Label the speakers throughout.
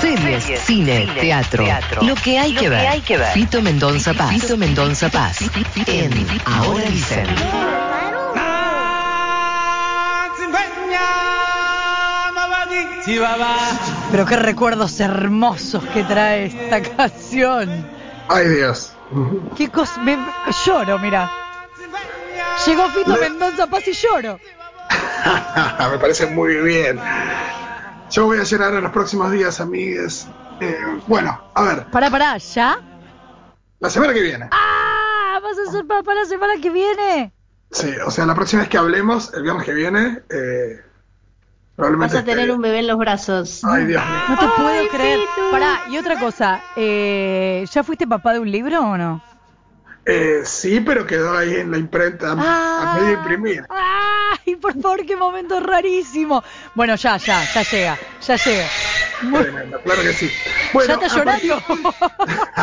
Speaker 1: Series, cine, teatro, Lo que hay que ver. Fito Mendonza Paz. Fito Mendonza Paz. En Ahora dicen.
Speaker 2: Pero qué recuerdos hermosos que trae esta canción.
Speaker 3: Ay, Dios.
Speaker 2: Qué cosa. Me, lloro, mira. Llegó Fito Mendonza Paz y lloro.
Speaker 3: Me parece muy bien. Yo voy a llorar en los próximos días, amigues. Eh, bueno, a ver.
Speaker 2: Para, para, ¿ya?
Speaker 3: La semana que viene.
Speaker 2: ¡Ah! ¿Vas a ser papá la semana que viene?
Speaker 3: Sí, o sea, la próxima vez que hablemos, el viernes que viene, eh, probablemente.
Speaker 4: Vas a tener
Speaker 3: esté-
Speaker 4: un bebé en los brazos.
Speaker 3: Ay, Dios mío.
Speaker 2: No te puedo
Speaker 4: Ay,
Speaker 2: creer.
Speaker 4: Fito.
Speaker 2: Pará, y otra cosa. Eh, ¿Ya fuiste papá de un libro o no?
Speaker 3: Eh, sí, pero quedó ahí en la imprenta a-
Speaker 2: Ah.
Speaker 3: a medio imprimir.
Speaker 2: ¡Ay, por favor, qué momento rarísimo! Bueno, ya, ya, ya llega, ya llega.
Speaker 3: Tremendo, claro que sí. Bueno,
Speaker 2: ¿Ya está
Speaker 3: a partir-
Speaker 2: llorando?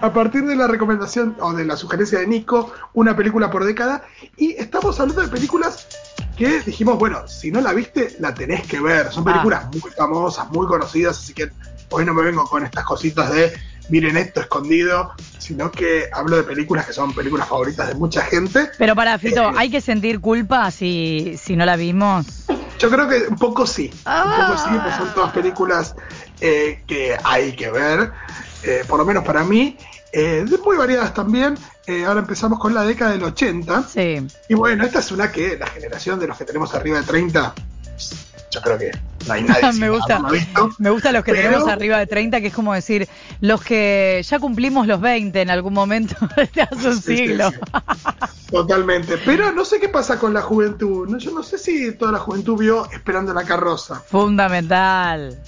Speaker 3: a partir de la recomendación o de la sugerencia de Nico, una película por década, y estamos hablando de películas que dijimos, bueno, si no la viste, la tenés que ver. Son
Speaker 2: Ah.
Speaker 3: películas muy famosas, muy conocidas, así que hoy no me vengo con estas cositas de miren esto escondido, sino que hablo de películas que son películas favoritas de mucha gente.
Speaker 2: Pero para, Fito,
Speaker 3: Eh.
Speaker 2: ¿hay que sentir culpa si, si no la vimos?
Speaker 3: Yo creo que un poco sí,
Speaker 2: Ah.
Speaker 3: un poco sí, pues son todas películas eh, que hay que ver, eh, por lo menos para mí, eh, de muy variadas también. Ahora empezamos con la década del 80.
Speaker 2: Sí.
Speaker 3: Y bueno, esta es una que la generación de los que tenemos arriba de 30, yo creo que no hay nadie sin
Speaker 2: me gusta.
Speaker 3: visto.
Speaker 2: Me gusta los que
Speaker 3: Pero-
Speaker 2: tenemos arriba de 30, que es como decir, los que ya cumplimos los 20 en algún momento de hace un
Speaker 3: Sí, sí,
Speaker 2: siglo.
Speaker 3: sí. Totalmente. Pero no sé qué pasa con la juventud. ¿no? Yo no sé si toda la juventud vio Esperando la carroza.
Speaker 2: Fundamental.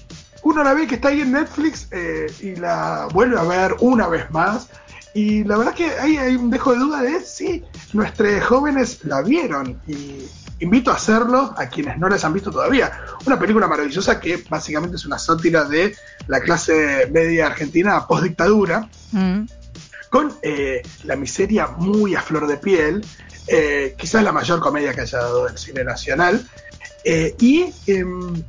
Speaker 3: Uno la ve que está ahí en Netflix eh, y la vuelve a ver una vez más. Y la verdad que ahí hay un dejo de duda de si nuestros jóvenes la vieron. Y invito a hacerlo a quienes no les han visto todavía. Una película maravillosa que básicamente es una sátira de la clase media argentina post dictadura.
Speaker 2: Mm.
Speaker 3: con eh, la miseria muy a flor de piel, eh, quizás la mayor comedia que haya dado el cine nacional, eh, y em,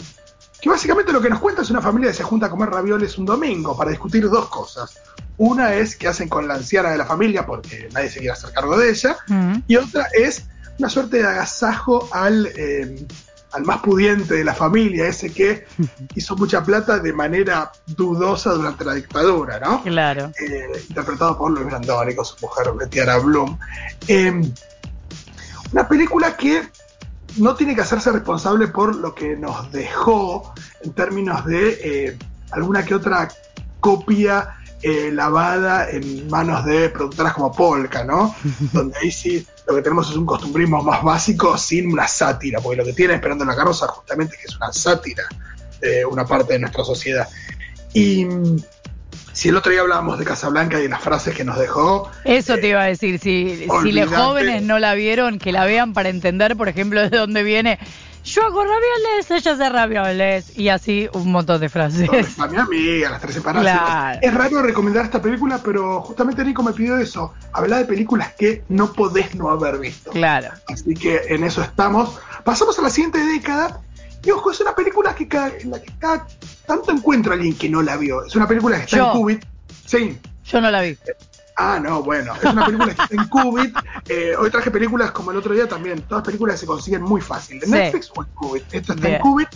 Speaker 3: que básicamente lo que nos cuenta es una familia que se junta a comer ravioles un domingo para discutir dos cosas. Una es qué hacen con la anciana de la familia porque nadie se quiere hacer cargo de ella,
Speaker 2: Mm.
Speaker 3: y otra es una suerte de agasajo al, eh, al más pudiente de la familia, ese que hizo mucha plata de manera dudosa durante la dictadura, ¿no?
Speaker 2: Claro.
Speaker 3: eh, interpretado por Luis Brandoni con su mujer Betiara Bloom. Eh, una película que no tiene que hacerse responsable por lo que nos dejó en términos de eh, alguna que otra copia eh, lavada en manos de productoras como Polka, ¿no? Donde ahí sí lo que tenemos es un costumbrismo más básico sin una sátira, porque lo que tiene Esperando la Carroza justamente es que es una sátira de una parte de nuestra sociedad. Y mm, si el otro día hablábamos de Casablanca y de las frases que nos dejó,
Speaker 2: Eso te iba a decir, si, si los jóvenes no la vieron, que la vean para entender, por ejemplo, de dónde viene. Yo hago ravioles, ella hace ravioles. Y así un montón de frases.
Speaker 3: a mi amiga, las tres separadas.
Speaker 2: Claro.
Speaker 3: Es raro recomendar esta película, pero justamente Nico me pidió eso, hablar de películas que no podés no haber visto.
Speaker 2: Claro.
Speaker 3: Así que en eso estamos. Pasamos a la siguiente década. Y ojo, es una película que cada, en la que cada tanto encuentro a alguien que no la vio. Es una película que está
Speaker 2: Yo.
Speaker 3: en Cubit. Sí.
Speaker 2: Yo no la vi.
Speaker 3: Ah, no, bueno. Es una película que está en Cubit. Eh, hoy traje películas como el otro día también. Todas películas se consiguen muy fácil. ¿De
Speaker 2: Sí.
Speaker 3: Netflix o en Cubit? Esta está
Speaker 2: Bien.
Speaker 3: en Cubit.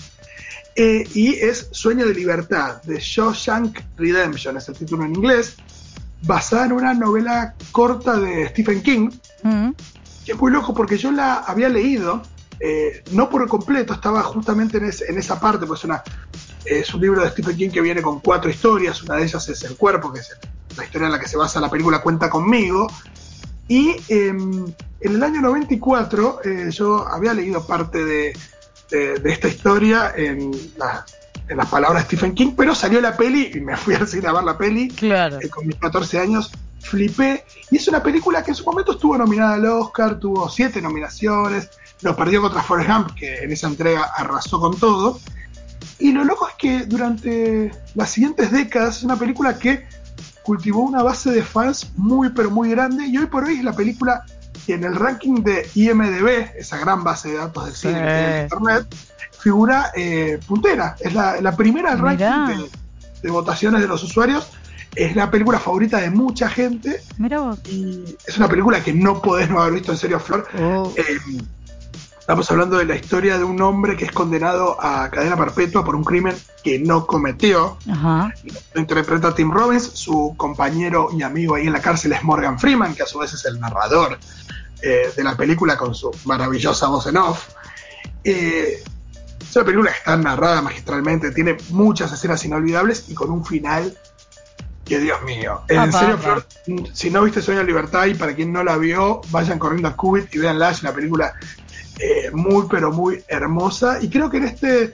Speaker 3: Eh, y es Sueño de Libertad, de Shawshank Redemption, es el título en inglés. Basada en una novela corta de Stephen King.
Speaker 2: Mm.
Speaker 3: que es muy loco porque yo la había leído, eh, no por completo, estaba justamente en, esa parte, pues una, es un libro de Stephen King que viene con cuatro historias, una de ellas es El Cuerpo, que es la historia en la que se basa la película Cuenta conmigo, y em, en el año 94 eh, yo había leído parte de, de- de esta historia en, la- en las palabras de Stephen King, pero salió la peli y me fui al cine a ver la peli
Speaker 2: Claro.
Speaker 3: eh, con mis 14 años, flipé. Y es una película que en su momento estuvo nominada al Oscar, tuvo siete nominaciones, lo perdió contra Forrest Gump, que en esa entrega arrasó con todo. Y lo loco es que durante las siguientes décadas es una película que cultivó una base de fans muy pero muy grande y hoy por hoy es la película y en el ranking de IMDB, esa gran base de datos de cine que tiene internet, figura eh, puntera. Es la, primera del ranking de, votaciones de los usuarios. Es la película favorita de mucha gente.
Speaker 2: Mira vos.
Speaker 3: Y es una película que no podés no haber visto en serio, Flor.
Speaker 2: Oh.
Speaker 3: Eh, estamos hablando de la historia de un hombre que es condenado a cadena perpetua por un crimen que no cometió.
Speaker 2: Ajá.
Speaker 3: Lo interpreta Tim Robbins, su compañero y amigo ahí en la cárcel es Morgan Freeman, que a su vez es el narrador eh, de la película con su maravillosa voz en off. Eh, es una película que está narrada magistralmente, tiene muchas escenas inolvidables y con un final que Dios mío. En serio, Flor, si no viste Sueño de Libertad y para quien no la vio, vayan corriendo a Cubit y véanla, es una película eh, muy pero muy hermosa y creo que en este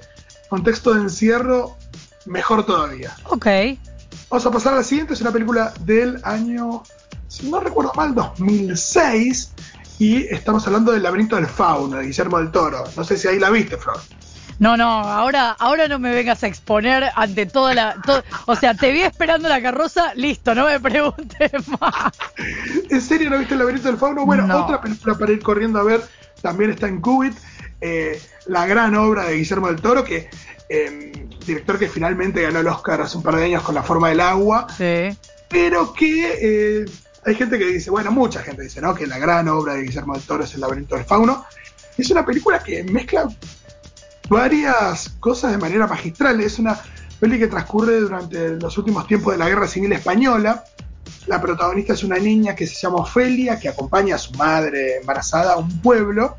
Speaker 3: contexto de encierro, mejor todavía.
Speaker 2: Ok.
Speaker 3: Vamos a pasar a la siguiente, es una película del año, si no recuerdo mal, 2006 y estamos hablando del laberinto del fauno de Guillermo del Toro. No sé si ahí la viste, Flor.
Speaker 2: No, no, ahora, ahora no me vengas a exponer ante toda la. o sea, te vi esperando la carroza, listo, no me preguntes más.
Speaker 3: ¿En serio no viste el laberinto del fauno? Bueno, otra película para ir corriendo a ver también está en Cubit. Eh, la gran obra de Guillermo del Toro, que em, director que finalmente ganó el Oscar hace un par de años con La forma del agua.
Speaker 2: Sí.
Speaker 3: Pero que eh, hay gente que dice, bueno, mucha gente dice, ¿no? Que la gran obra de Guillermo del Toro es El laberinto del fauno. Es una película que mezcla varias cosas de manera magistral. Es una peli que transcurre durante los últimos tiempos de la Guerra Civil Española. La protagonista es una niña que se llama Ofelia, que acompaña a su madre embarazada a un pueblo,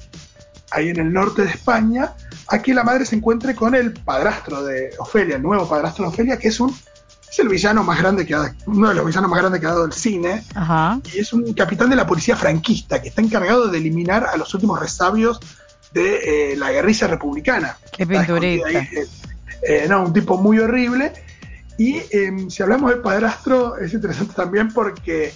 Speaker 3: ahí en el norte de España, a que la madre se encuentre con el padrastro de Ofelia, el nuevo padrastro de Ofelia, que es un es el villano más grande que ha, uno de los villanos más grandes que ha dado el cine. Y es un capitán de la policía franquista que está encargado de eliminar a los últimos resabios de eh, la guerrilla republicana.
Speaker 2: Qué pinturita.
Speaker 3: Eh, eh, no, un tipo muy horrible. Y em, si hablamos del padrastro, es interesante también porque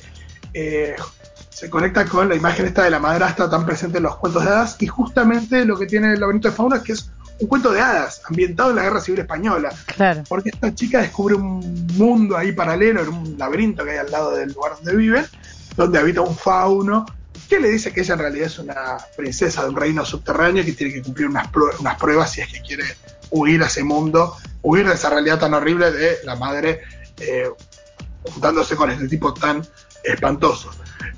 Speaker 3: se conecta con la imagen esta de la madrastra tan presente en los cuentos de hadas. Y justamente lo que tiene el laberinto de fauna es que es un cuento de hadas ambientado en la guerra civil española.
Speaker 2: Claro.
Speaker 3: Porque esta chica descubre un mundo ahí paralelo, en un laberinto que hay al lado del lugar donde viven, donde habita un fauno que le dice que ella en realidad es una princesa de un reino subterráneo que tiene que cumplir unas, unas pruebas si es que quiere huir a ese mundo, huir de esa realidad tan horrible de la madre eh, juntándose con este tipo tan espantoso.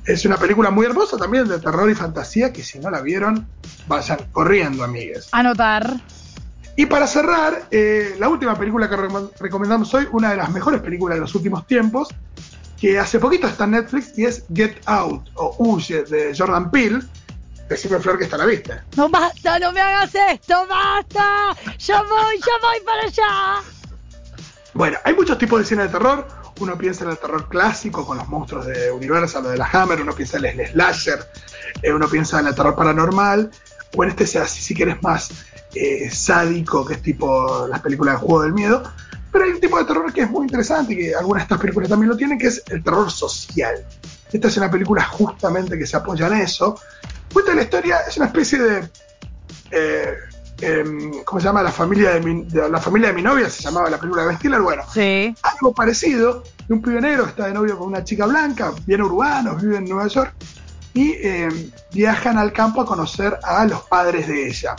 Speaker 3: Es una película muy hermosa también de terror y fantasía que si no la vieron, vayan corriendo, amigues.
Speaker 2: Anotar.
Speaker 3: Y para cerrar, eh, la última película que recomendamos hoy, una de las mejores películas de los últimos tiempos, que hace poquito está en Netflix y es Get Out o Huye de Jordan Peele. Decime, Flor, que está la vista.
Speaker 2: No basta, no me hagas esto, basta. Ya voy, ya voy para allá.
Speaker 3: Bueno, hay muchos tipos de cine de terror. Uno piensa en el terror clásico con los monstruos de Universal o de la Hammer, uno piensa en el slasher, eh, uno piensa en el terror paranormal, o en este sea, si, si quieres más eh, sádico, que es tipo las películas de juego del miedo. Pero hay un tipo de terror que es muy interesante y que algunas de estas películas también lo tienen, que es el terror social. Esta es una película justamente que se apoya en eso. Cuenta la historia, es una especie de... Eh, em, ¿Cómo se llama? La familia de, mi, la familia de mi novia, se llamaba la película de Stiller. Bueno,
Speaker 2: sí.
Speaker 3: algo parecido de un que está de novio con una chica blanca, bien urbanos, vive en Nueva York, y em, viajan al campo a conocer a los padres de ella.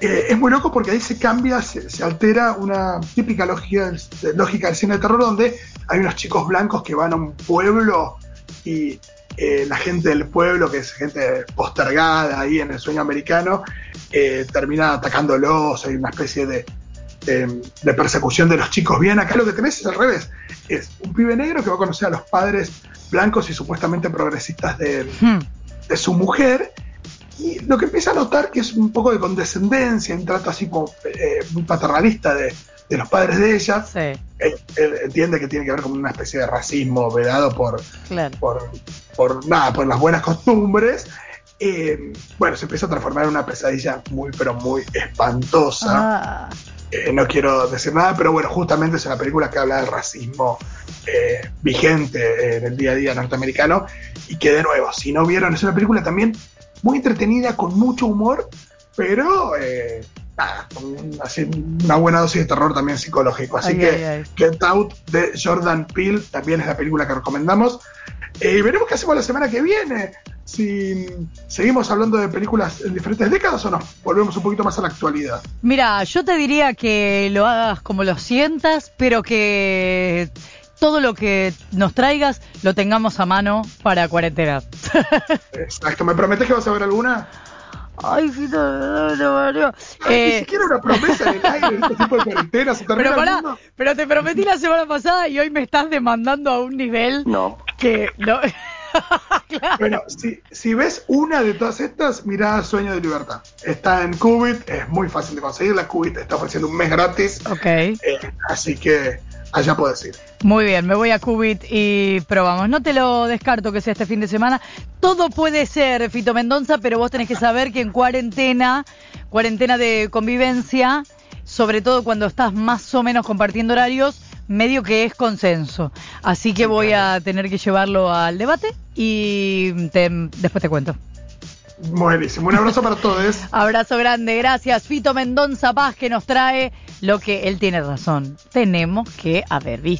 Speaker 3: Eh, es muy loco porque ahí se cambia, se, altera una típica lógica, lógica del cine de terror donde hay unos chicos blancos que van a un pueblo y eh, la gente del pueblo, que es gente postergada ahí en el sueño americano, eh, termina atacándolos, hay una especie de, de, persecución de los chicos bien. Acá lo que tenés es al revés, es un pibe negro que va a conocer a los padres blancos y supuestamente progresistas de, hmm. de su mujer y lo que empieza a notar que es un poco de condescendencia, un trato así como eh, muy paternalista de, los padres de ella.
Speaker 2: Sí.
Speaker 3: Él, entiende que tiene que ver con una especie de racismo vedado por, por, nada, por las buenas costumbres. Eh, bueno, se empieza a transformar en una pesadilla muy, pero muy espantosa.
Speaker 2: Ah.
Speaker 3: Eh, no quiero decir nada, pero bueno, justamente es una película que habla del racismo vigente en el día a día norteamericano y que de nuevo, si no vieron, es una película también muy entretenida, con mucho humor, pero eh, nada, una buena dosis de terror también psicológico. Así que Get Out de Jordan Peele también es la película que recomendamos. Eh, y veremos qué hacemos la semana que viene. si seguimos hablando de películas en diferentes décadas o nos volvemos un poquito más a la actualidad.
Speaker 2: Mira, yo te diría que lo hagas como lo sientas, pero que todo lo que nos traigas lo tengamos a mano para cuarentena.
Speaker 3: Exacto, ¿me prometes que vas a ver alguna?
Speaker 2: Ay, sí, no,
Speaker 3: Ay, Ni siquiera una promesa en el aire, este tipo de cuarentena, se termina
Speaker 2: pero,
Speaker 3: el mundo.
Speaker 2: pero te prometí la semana pasada y hoy me estás demandando a un nivel
Speaker 4: No.
Speaker 2: que no. Claro.
Speaker 3: Bueno, si, si ves una de todas estas, mirá Sueño de Libertad. Está en Qubit, es muy fácil de conseguirla. Qubit está ofreciendo un mes gratis,
Speaker 2: Ok,
Speaker 3: eh, así que allá puedes ir.
Speaker 2: muy bien, me voy a Qubit y probamos. No te lo descarto que sea este fin de semana. Todo puede ser, Fito Mendonza, pero vos tenés que saber que en cuarentena, cuarentena de convivencia, sobre todo cuando estás más o menos compartiendo horarios, medio que es consenso. Así que voy a tener que llevarlo al debate y te- después te cuento.
Speaker 3: Buenísimo. Un abrazo para todos.
Speaker 2: Abrazo grande, gracias. Fito Mendonza Paz que nos trae lo que él tiene razón. Tenemos que haber visto.